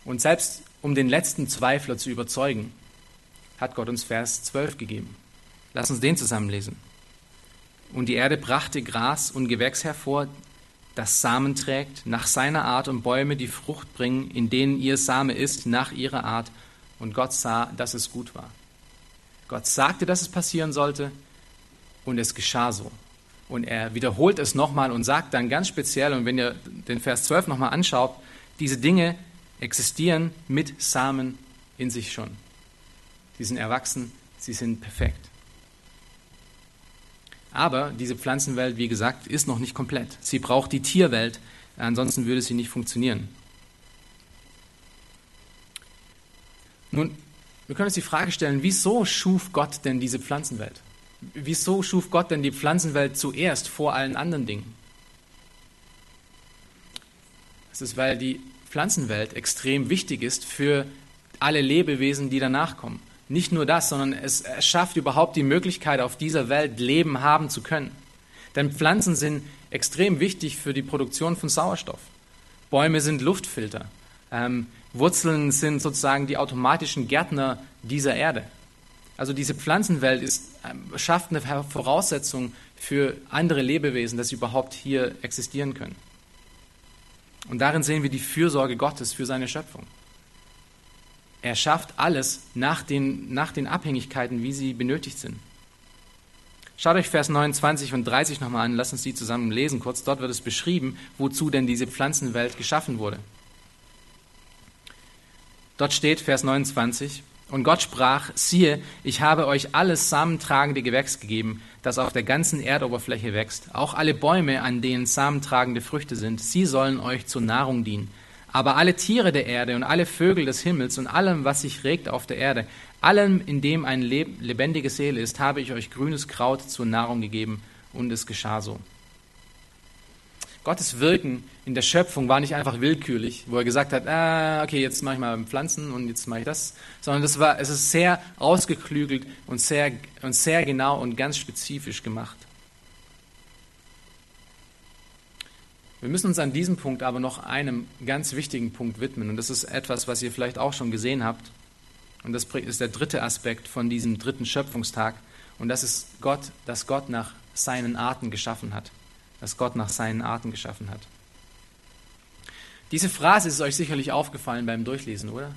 S1: Und selbst um den letzten Zweifler zu überzeugen, hat Gott uns Vers 12 gegeben. Lass uns den zusammenlesen. Und die Erde brachte Gras und Gewächs hervor, das Samen trägt, nach seiner Art und Bäume, die Frucht bringen, in denen ihr Same ist, nach ihrer Art. Und Gott sah, dass es gut war. Gott sagte, dass es passieren sollte und es geschah so. Und er wiederholt es nochmal und sagt dann ganz speziell, und wenn ihr den Vers 12 nochmal anschaut, diese Dinge existieren mit Samen in sich schon. Sie sind erwachsen, sie sind perfekt. Aber diese Pflanzenwelt, wie gesagt, ist noch nicht komplett. Sie braucht die Tierwelt, ansonsten würde sie nicht funktionieren. Nun, wir können uns die Frage stellen, wieso schuf Gott denn diese Pflanzenwelt? Wieso schuf Gott denn die Pflanzenwelt zuerst vor allen anderen Dingen? Es ist, weil die Pflanzenwelt extrem wichtig ist für alle Lebewesen, die danach kommen. Nicht nur das, sondern es schafft überhaupt die Möglichkeit, auf dieser Welt Leben haben zu können. Denn Pflanzen sind extrem wichtig für die Produktion von Sauerstoff. Bäume sind Luftfilter. Ähm, Wurzeln sind sozusagen die automatischen Gärtner dieser Erde. Also diese Pflanzenwelt ist, ähm, schafft eine Voraussetzung für andere Lebewesen, dass sie überhaupt hier existieren können. Und darin sehen wir die Fürsorge Gottes für seine Schöpfung. Er schafft alles nach den, nach den Abhängigkeiten, wie sie benötigt sind. Schaut euch Vers 29 und 30 nochmal an, lasst uns die zusammen lesen kurz. Dort wird es beschrieben, wozu denn diese Pflanzenwelt geschaffen wurde. Dort steht Vers 29, und Gott sprach, siehe, ich habe euch alles samentragende Gewächs gegeben, das auf der ganzen Erdoberfläche wächst, auch alle Bäume, an denen samentragende Früchte sind, sie sollen euch zur Nahrung dienen. Aber alle Tiere der Erde und alle Vögel des Himmels und allem, was sich regt auf der Erde, allem, in dem eine lebendige Seele ist, habe ich euch grünes Kraut zur Nahrung gegeben, und es geschah so. Gottes Wirken in der Schöpfung war nicht einfach willkürlich, wo er gesagt hat, ah, okay, jetzt mache ich mal Pflanzen und jetzt mache ich das, sondern das war, es ist sehr ausgeklügelt und sehr, und sehr genau und ganz spezifisch gemacht. Wir müssen uns an diesem Punkt aber noch einem ganz wichtigen Punkt widmen und das ist etwas, was ihr vielleicht auch schon gesehen habt und das ist der dritte Aspekt von diesem dritten Schöpfungstag und das ist Gott, dass Gott nach seinen Arten geschaffen hat das Gott nach seinen Arten geschaffen hat. Diese Phrase ist euch sicherlich aufgefallen beim Durchlesen, oder?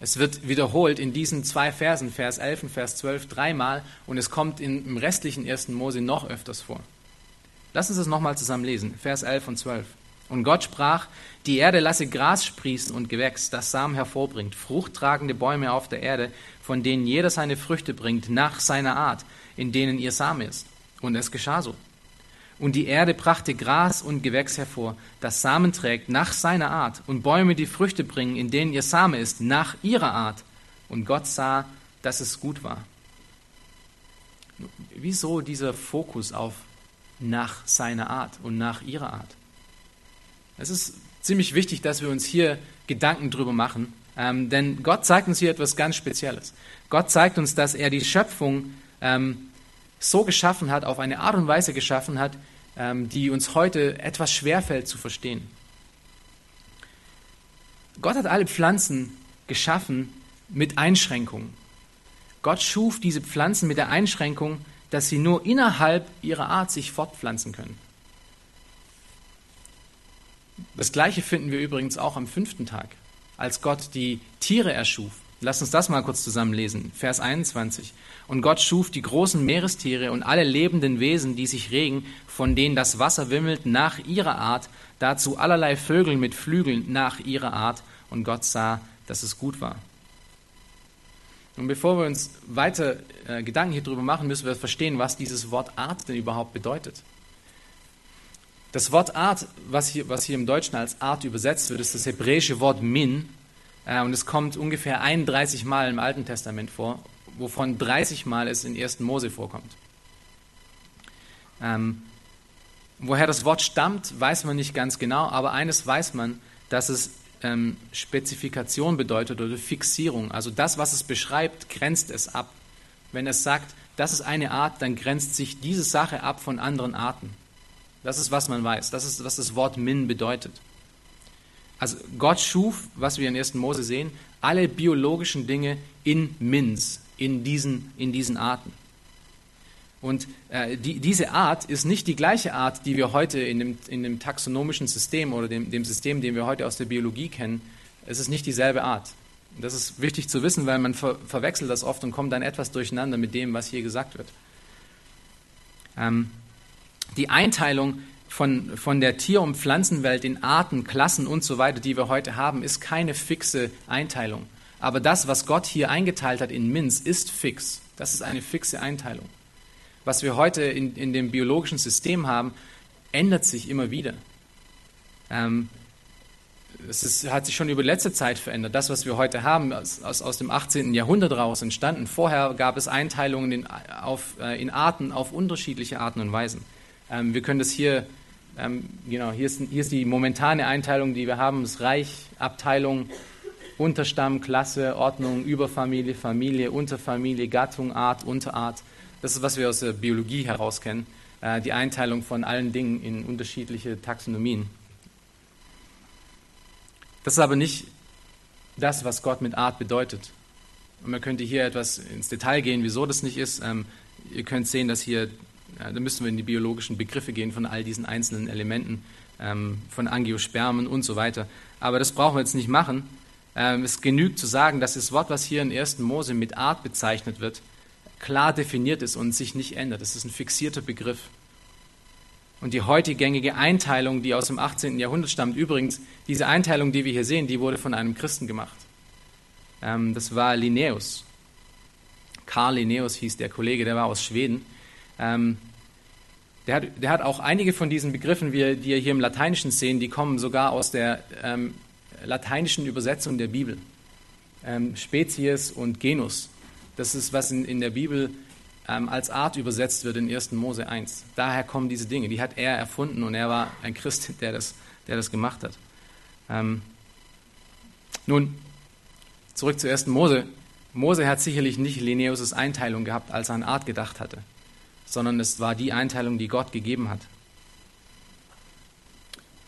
S1: Es wird wiederholt in diesen zwei Versen, Vers 11 und Vers 12, dreimal und es kommt im restlichen 1. Mose noch öfters vor. Lass uns das nochmal zusammen lesen, Vers 11 und 12. Und Gott sprach, die Erde lasse Gras sprießen und Gewächs, das Samen hervorbringt, fruchttragende Bäume auf der Erde, von denen jeder seine Früchte bringt, nach seiner Art, in denen ihr Same ist. Und es geschah so. Und die Erde brachte Gras und Gewächs hervor, das Samen trägt nach seiner Art, und Bäume, die Früchte bringen, in denen ihr Same ist, nach ihrer Art. Und Gott sah, dass es gut war. Wieso dieser Fokus auf nach seiner Art und nach ihrer Art? Es ist ziemlich wichtig, dass wir uns hier Gedanken drüber machen, ähm, denn Gott zeigt uns hier etwas ganz Spezielles. Gott zeigt uns, dass er die Schöpfung ähm, so geschaffen hat, auf eine Art und Weise geschaffen hat, ähm, die uns heute etwas schwerfällt zu verstehen. Gott hat alle Pflanzen geschaffen mit Einschränkungen. Gott schuf diese Pflanzen mit der Einschränkung, dass sie nur innerhalb ihrer Art sich fortpflanzen können. Das gleiche finden wir übrigens auch am fünften Tag, als Gott die Tiere erschuf. Lass uns das mal kurz zusammenlesen. Vers 21. Und Gott schuf die großen Meerestiere und alle lebenden Wesen, die sich regen, von denen das Wasser wimmelt, nach ihrer Art, dazu allerlei Vögel mit Flügeln nach ihrer Art. Und Gott sah, dass es gut war. Und bevor wir uns weiter äh, Gedanken hier drüber machen, müssen wir verstehen, was dieses Wort Art denn überhaupt bedeutet. Das Wort Art, was hier, was hier im Deutschen als Art übersetzt wird, ist das hebräische Wort Min. Äh, und es kommt ungefähr 31 Mal im Alten Testament vor, wovon 30 Mal es in 1. Mose vorkommt. Ähm, woher das Wort stammt, weiß man nicht ganz genau, aber eines weiß man, dass es ähm, Spezifikation bedeutet oder Fixierung. Also das, was es beschreibt, grenzt es ab. Wenn es sagt, das ist eine Art, dann grenzt sich diese Sache ab von anderen Arten. Das ist, was man weiß. Das ist, was das Wort Min bedeutet. Also Gott schuf, was wir in 1. Mose sehen, alle biologischen Dinge in Mins, in diesen, in diesen Arten. Und äh, die, diese Art ist nicht die gleiche Art, die wir heute in dem, in dem taxonomischen System oder dem, dem System, den wir heute aus der Biologie kennen. Es ist nicht dieselbe Art. Das ist wichtig zu wissen, weil man ver verwechselt das oft und kommt dann etwas durcheinander mit dem, was hier gesagt wird. Ähm, die Einteilung von, von der Tier- und Pflanzenwelt in Arten, Klassen und so weiter, die wir heute haben, ist keine fixe Einteilung. Aber das, was Gott hier eingeteilt hat in Minz, ist fix. Das ist eine fixe Einteilung. Was wir heute in, in dem biologischen System haben, ändert sich immer wieder. Ähm, es ist, hat sich schon über letzte Zeit verändert. Das, was wir heute haben, aus, aus, aus dem 18. Jahrhundert raus entstanden. Vorher gab es Einteilungen in, auf, äh, in Arten auf unterschiedliche Arten und Weisen. Ähm, wir können das hier, ähm, genau, hier ist, hier ist die momentane Einteilung, die wir haben, das Reich, Abteilung, Unterstamm, Klasse, Ordnung, Überfamilie, Familie, Unterfamilie, Gattung, Art, Unterart. Das ist, was wir aus der Biologie heraus kennen, äh, die Einteilung von allen Dingen in unterschiedliche Taxonomien. Das ist aber nicht das, was Gott mit Art bedeutet. Und man könnte hier etwas ins Detail gehen, wieso das nicht ist. Ähm, ihr könnt sehen, dass hier ja, da müssen wir in die biologischen Begriffe gehen von all diesen einzelnen Elementen, ähm, von Angiospermen und so weiter. Aber das brauchen wir jetzt nicht machen. Ähm, es genügt zu sagen, dass das Wort, was hier in 1. Mose mit Art bezeichnet wird, klar definiert ist und sich nicht ändert. Das ist ein fixierter Begriff. Und die heute gängige Einteilung, die aus dem 18. Jahrhundert stammt, übrigens, diese Einteilung, die wir hier sehen, die wurde von einem Christen gemacht. Ähm, das war Linnaeus. Karl Linnaeus hieß der Kollege, der war aus Schweden. Ähm, der, hat, der, hat, auch einige von diesen Begriffen, die ihr hier im Lateinischen sehen, die kommen sogar aus der ähm, lateinischen Übersetzung der Bibel. Ähm, Spezies und Genus. Das ist, was in, in der Bibel ähm, als Art übersetzt wird in 1. Mose 1. Daher kommen diese Dinge. Die hat er erfunden und er war ein Christ, der das, der das gemacht hat. Ähm, nun, zurück zu 1. Mose. Mose hat sicherlich nicht Linnaeus' Einteilung gehabt, als er an Art gedacht hatte sondern es war die Einteilung, die Gott gegeben hat.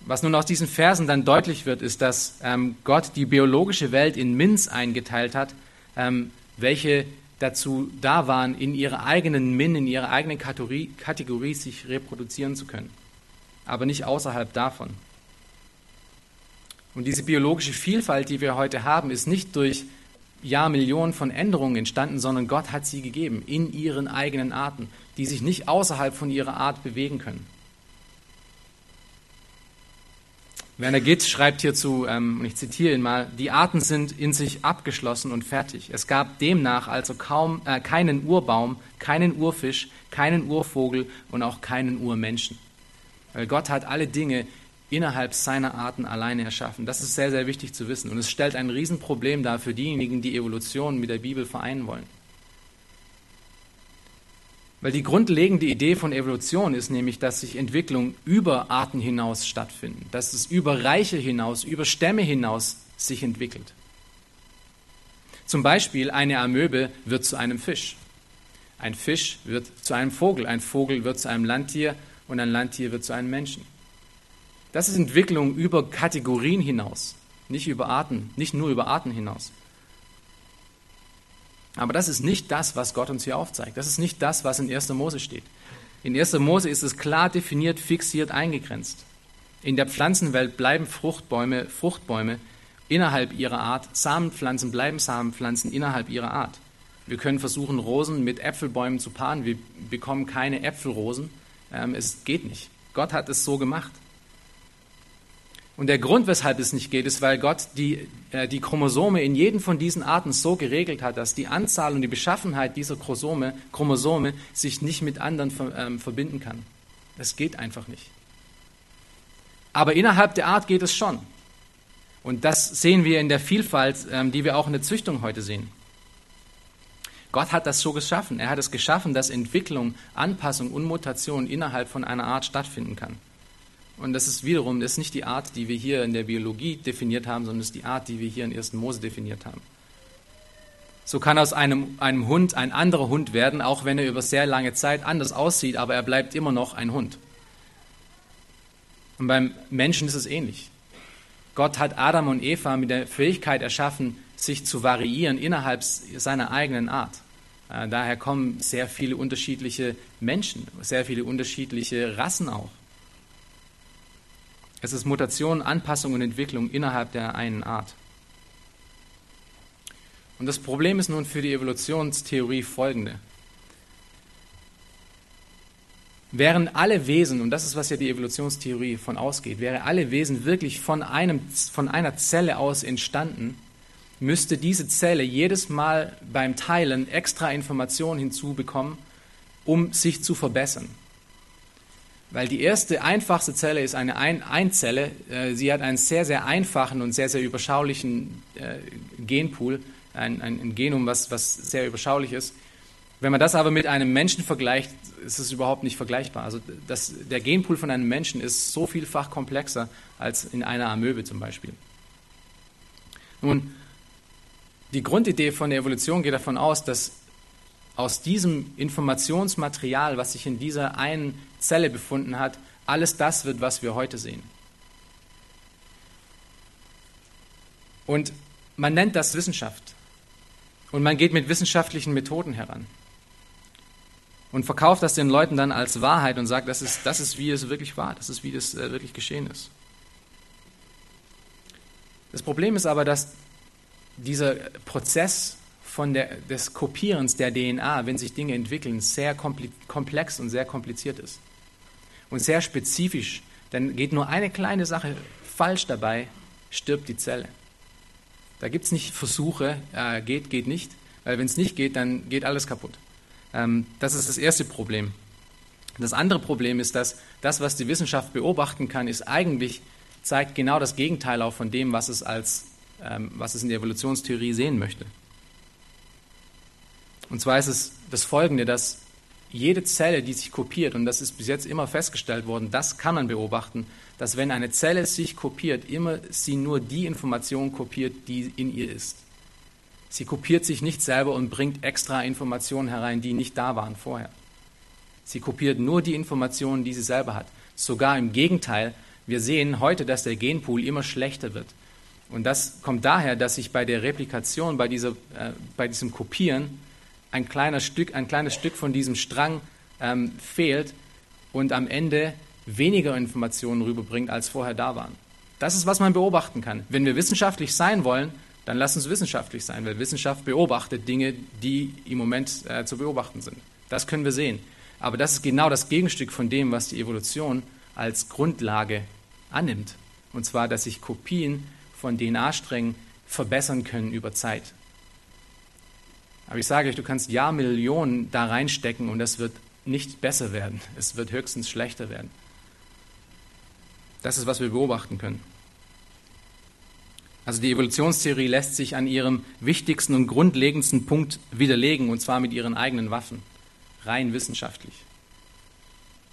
S1: Was nun aus diesen Versen dann deutlich wird, ist, dass ähm, Gott die biologische Welt in Mins eingeteilt hat, ähm, welche dazu da waren, in ihrer eigenen Min, in ihrer eigenen Kategorie, Kategorie sich reproduzieren zu können, aber nicht außerhalb davon. Und diese biologische Vielfalt, die wir heute haben, ist nicht durch Jahrmillionen von Änderungen entstanden, sondern Gott hat sie gegeben in ihren eigenen Arten, die sich nicht außerhalb von ihrer Art bewegen können. Werner Gitz schreibt hierzu, ähm, und ich zitiere ihn mal, die Arten sind in sich abgeschlossen und fertig. Es gab demnach also kaum äh, keinen Urbaum, keinen Urfisch, keinen Urvogel und auch keinen Urmenschen. Weil Gott hat alle Dinge innerhalb seiner Arten alleine erschaffen. Das ist sehr, sehr wichtig zu wissen. Und es stellt ein Riesenproblem dar für diejenigen, die Evolution mit der Bibel vereinen wollen. Weil die grundlegende Idee von Evolution ist nämlich, dass sich Entwicklung über Arten hinaus stattfindet, dass es über Reiche hinaus, über Stämme hinaus sich entwickelt. Zum Beispiel eine Amöbe wird zu einem Fisch. Ein Fisch wird zu einem Vogel, ein Vogel wird zu einem Landtier und ein Landtier wird zu einem Menschen. Das ist Entwicklung über Kategorien hinaus, nicht über Arten, nicht nur über Arten hinaus. Aber das ist nicht das, was Gott uns hier aufzeigt. Das ist nicht das, was in 1. Mose steht. In 1. Mose ist es klar definiert, fixiert, eingegrenzt. In der Pflanzenwelt bleiben Fruchtbäume Fruchtbäume innerhalb ihrer Art, Samenpflanzen bleiben Samenpflanzen innerhalb ihrer Art. Wir können versuchen, Rosen mit Äpfelbäumen zu paaren. Wir bekommen keine Äpfelrosen. Ähm, es geht nicht. Gott hat es so gemacht. Und der Grund, weshalb es nicht geht, ist, weil Gott die, äh, die Chromosome in jedem von diesen Arten so geregelt hat, dass die Anzahl und die Beschaffenheit dieser Chromosome, Chromosome sich nicht mit anderen ähm, verbinden kann. Das geht einfach nicht. Aber innerhalb der Art geht es schon. Und das sehen wir in der Vielfalt, ähm, die wir auch in der Züchtung heute sehen. Gott hat das so geschaffen. Er hat es geschaffen, dass Entwicklung, Anpassung und Mutation innerhalb von einer Art stattfinden kann. Und das ist wiederum, das ist nicht die Art, die wir hier in der Biologie definiert haben, sondern das ist die Art, die wir hier in 1. Mose definiert haben. So kann aus einem, einem Hund ein anderer Hund werden, auch wenn er über sehr lange Zeit anders aussieht, aber er bleibt immer noch ein Hund. Und beim Menschen ist es ähnlich. Gott hat Adam und Eva mit der Fähigkeit erschaffen, sich zu variieren innerhalb seiner eigenen Art. Äh, daher kommen sehr viele unterschiedliche Menschen, sehr viele unterschiedliche Rassen auch. Es ist Mutation, Anpassung und Entwicklung innerhalb der einen Art. Und das Problem ist nun für die Evolutionstheorie folgende. Wären alle Wesen, und das ist, was ja die Evolutionstheorie von ausgeht, wären alle Wesen wirklich von, einem, von einer Zelle aus entstanden, müsste diese Zelle jedes Mal beim Teilen extra Informationen hinzubekommen, um sich zu verbessern. Weil die erste einfachste Zelle ist eine Ein Einzelle. Äh, sie hat einen sehr, sehr einfachen und sehr, sehr überschaulichen äh, Genpool, ein, ein Genom, was, was sehr überschaulich ist. Wenn man das aber mit einem Menschen vergleicht, ist es überhaupt nicht vergleichbar. Also das, der Genpool von einem Menschen ist so vielfach komplexer als in einer Amöbe zum Beispiel. Nun, die Grundidee von der Evolution geht davon aus, dass aus diesem Informationsmaterial, was sich in dieser einen Zelle befunden hat, alles das wird, was wir heute sehen. Und man nennt das Wissenschaft. Und man geht mit wissenschaftlichen Methoden heran. Und verkauft das den Leuten dann als Wahrheit und sagt, das ist, das ist wie es wirklich war, das ist, wie das äh, wirklich geschehen ist. Das Problem ist aber, dass dieser Prozess von der, des Kopierens der DNA, wenn sich Dinge entwickeln, sehr komplex und sehr kompliziert ist. Und sehr spezifisch. Dann geht nur eine kleine Sache falsch dabei, stirbt die Zelle. Da gibt es nicht Versuche, äh, geht, geht nicht, weil wenn es nicht geht, dann geht alles kaputt. Ähm, das ist das erste Problem. Das andere Problem ist, dass das, was die Wissenschaft beobachten kann, ist eigentlich, zeigt genau das Gegenteil auch von dem, was es als ähm, was es in der Evolutionstheorie sehen möchte. Und zwar ist es das Folgende, dass jede Zelle, die sich kopiert, und das ist bis jetzt immer festgestellt worden, das kann man beobachten, dass wenn eine Zelle sich kopiert, immer sie nur die Information kopiert, die in ihr ist. Sie kopiert sich nicht selber und bringt extra Informationen herein, die nicht da waren vorher. Sie kopiert nur die Informationen, die sie selber hat. Sogar im Gegenteil, wir sehen heute, dass der Genpool immer schlechter wird. Und das kommt daher, dass sich bei der Replikation, bei, dieser, äh, bei diesem Kopieren, ein, kleiner Stück, ein kleines Stück von diesem Strang ähm, fehlt und am Ende weniger Informationen rüberbringt, als vorher da waren. Das ist, was man beobachten kann. Wenn wir wissenschaftlich sein wollen, dann lass uns wissenschaftlich sein, weil Wissenschaft beobachtet Dinge, die im Moment äh, zu beobachten sind. Das können wir sehen. Aber das ist genau das Gegenstück von dem, was die Evolution als Grundlage annimmt. Und zwar, dass sich Kopien von DNA-Strängen verbessern können über Zeit. Aber ich sage euch, du kannst Jahrmillionen da reinstecken und das wird nicht besser werden. Es wird höchstens schlechter werden. Das ist, was wir beobachten können. Also die Evolutionstheorie lässt sich an ihrem wichtigsten und grundlegendsten Punkt widerlegen, und zwar mit ihren eigenen Waffen, rein wissenschaftlich.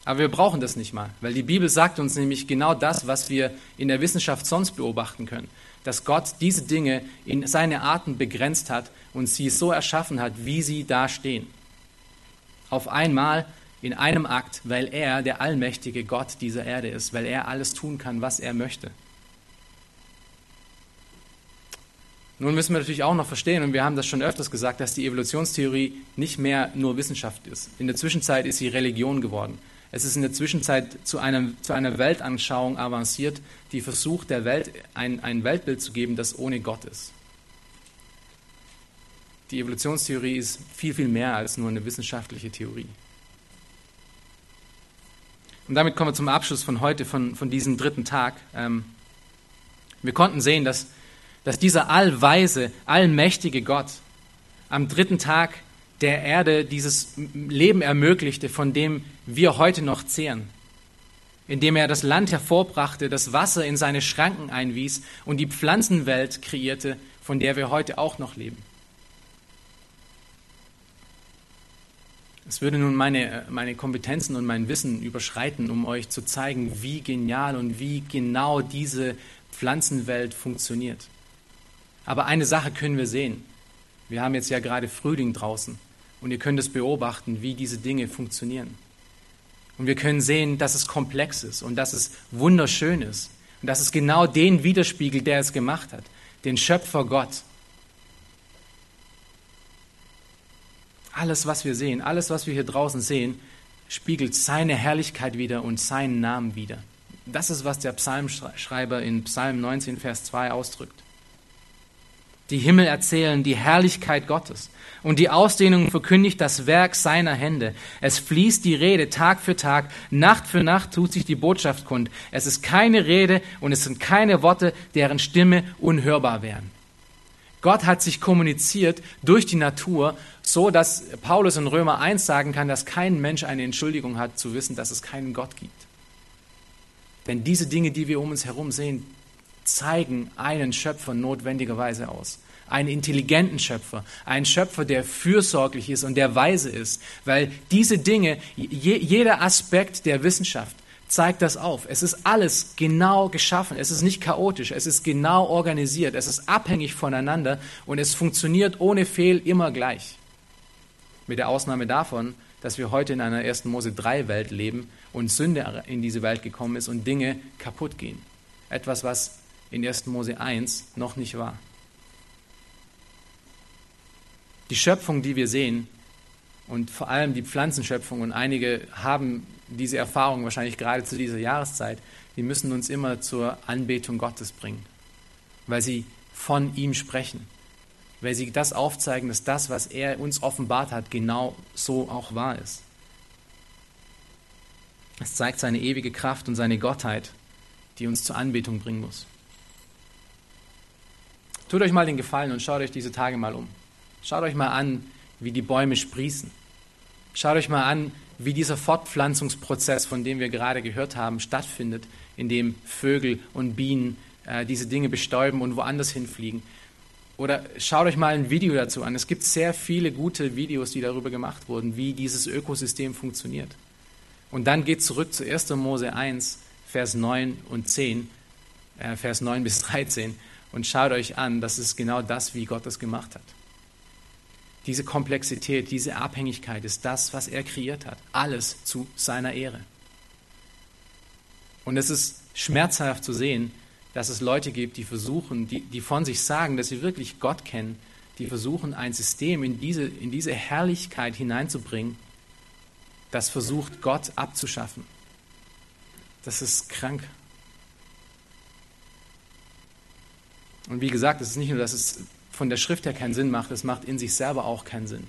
S1: Aber wir brauchen das nicht mal, weil die Bibel sagt uns nämlich genau das, was wir in der Wissenschaft sonst beobachten können, dass Gott diese Dinge in seine Arten begrenzt hat und sie so erschaffen hat, wie sie da stehen. Auf einmal in einem Akt, weil er der allmächtige Gott dieser Erde ist, weil er alles tun kann, was er möchte. Nun müssen wir natürlich auch noch verstehen, und wir haben das schon öfters gesagt, dass die Evolutionstheorie nicht mehr nur Wissenschaft ist. In der Zwischenzeit ist sie Religion geworden. Es ist in der Zwischenzeit zu einer, zu einer Weltanschauung avanciert, die versucht, der Welt ein, ein Weltbild zu geben, das ohne Gott ist. Die Evolutionstheorie ist viel, viel mehr als nur eine wissenschaftliche Theorie. Und damit kommen wir zum Abschluss von heute, von, von diesem dritten Tag. Ähm, wir konnten sehen, dass dass dieser allweise, allmächtige Gott am dritten Tag der Erde dieses Leben ermöglichte, von dem wir heute noch zehren, indem er das Land hervorbrachte, das Wasser in seine Schranken einwies und die Pflanzenwelt kreierte, von der wir heute auch noch leben. Es würde nun meine, meine Kompetenzen und mein Wissen überschreiten, um euch zu zeigen, wie genial und wie genau diese Pflanzenwelt funktioniert. Aber eine Sache können wir sehen. Wir haben jetzt ja gerade Frühling draußen und ihr könnt es beobachten, wie diese Dinge funktionieren. Und wir können sehen, dass es komplex ist und dass es wunderschön ist und dass es genau den widerspiegelt, der es gemacht hat, den Schöpfer Gott. Alles, was wir sehen, alles, was wir hier draußen sehen, spiegelt seine Herrlichkeit wieder und seinen Namen wieder. Das ist, was der Psalmschreiber in Psalm 19, Vers 2 ausdrückt. Die Himmel erzählen die Herrlichkeit Gottes und die Ausdehnung verkündigt das Werk seiner Hände. Es fließt die Rede Tag für Tag, Nacht für Nacht tut sich die Botschaft kund. Es ist keine Rede und es sind keine Worte, deren Stimme unhörbar wären. Gott hat sich kommuniziert durch die Natur, so dass Paulus in Römer 1 sagen kann, dass kein Mensch eine Entschuldigung hat zu wissen, dass es keinen Gott gibt. Denn diese Dinge, die wir um uns herum sehen, zeigen einen Schöpfer notwendigerweise aus. Einen intelligenten Schöpfer, einen Schöpfer, der fürsorglich ist und der weise ist, weil diese Dinge, je, jeder Aspekt der Wissenschaft zeigt das auf. Es ist alles genau geschaffen, es ist nicht chaotisch, es ist genau organisiert, es ist abhängig voneinander und es funktioniert ohne Fehl immer gleich. Mit der Ausnahme davon, dass wir heute in einer 1. Mose 3 Welt leben und Sünde in diese Welt gekommen ist und Dinge kaputt gehen. Etwas, was in 1. Mose 1 noch nicht war. Die Schöpfung, die wir sehen, und vor allem die Pflanzenschöpfung, und einige haben diese Erfahrung wahrscheinlich gerade zu dieser Jahreszeit, die müssen uns immer zur Anbetung Gottes bringen, weil sie von ihm sprechen, weil sie das aufzeigen, dass das, was er uns offenbart hat, genau so auch wahr ist. Es zeigt seine ewige Kraft und seine Gottheit, die uns zur Anbetung bringen muss. Tut euch mal den Gefallen und schaut euch diese Tage mal um. Schaut euch mal an, wie die Bäume sprießen. Schaut euch mal an, wie dieser Fortpflanzungsprozess, von dem wir gerade gehört haben, stattfindet, in dem Vögel und Bienen äh, diese Dinge bestäuben und woanders hinfliegen. Oder schaut euch mal ein Video dazu an. Es gibt sehr viele gute Videos, die darüber gemacht wurden, wie dieses Ökosystem funktioniert. Und dann geht zurück zu 1. Mose 1, Vers 9 und 10, äh, Vers 9 bis 13 und schaut euch an, das ist genau das, wie Gott das gemacht hat. Diese Komplexität, diese Abhängigkeit ist das, was er kreiert hat. Alles zu seiner Ehre. Und es ist schmerzhaft zu sehen, dass es Leute gibt, die versuchen, die, die von sich sagen, dass sie wirklich Gott kennen, die versuchen, ein System in diese, in diese Herrlichkeit hineinzubringen, das versucht, Gott abzuschaffen. Das ist krank. Und wie gesagt, es ist nicht nur, dass es von der Schrift her keinen Sinn macht, es macht in sich selber auch keinen Sinn.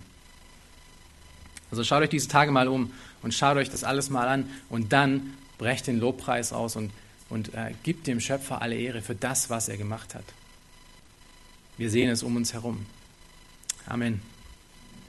S1: Also schaut euch diese Tage mal um und schaut euch das alles mal an und dann brecht den Lobpreis aus und, und äh, gibt dem Schöpfer alle Ehre für das, was er gemacht hat. Wir sehen es um uns herum. Amen.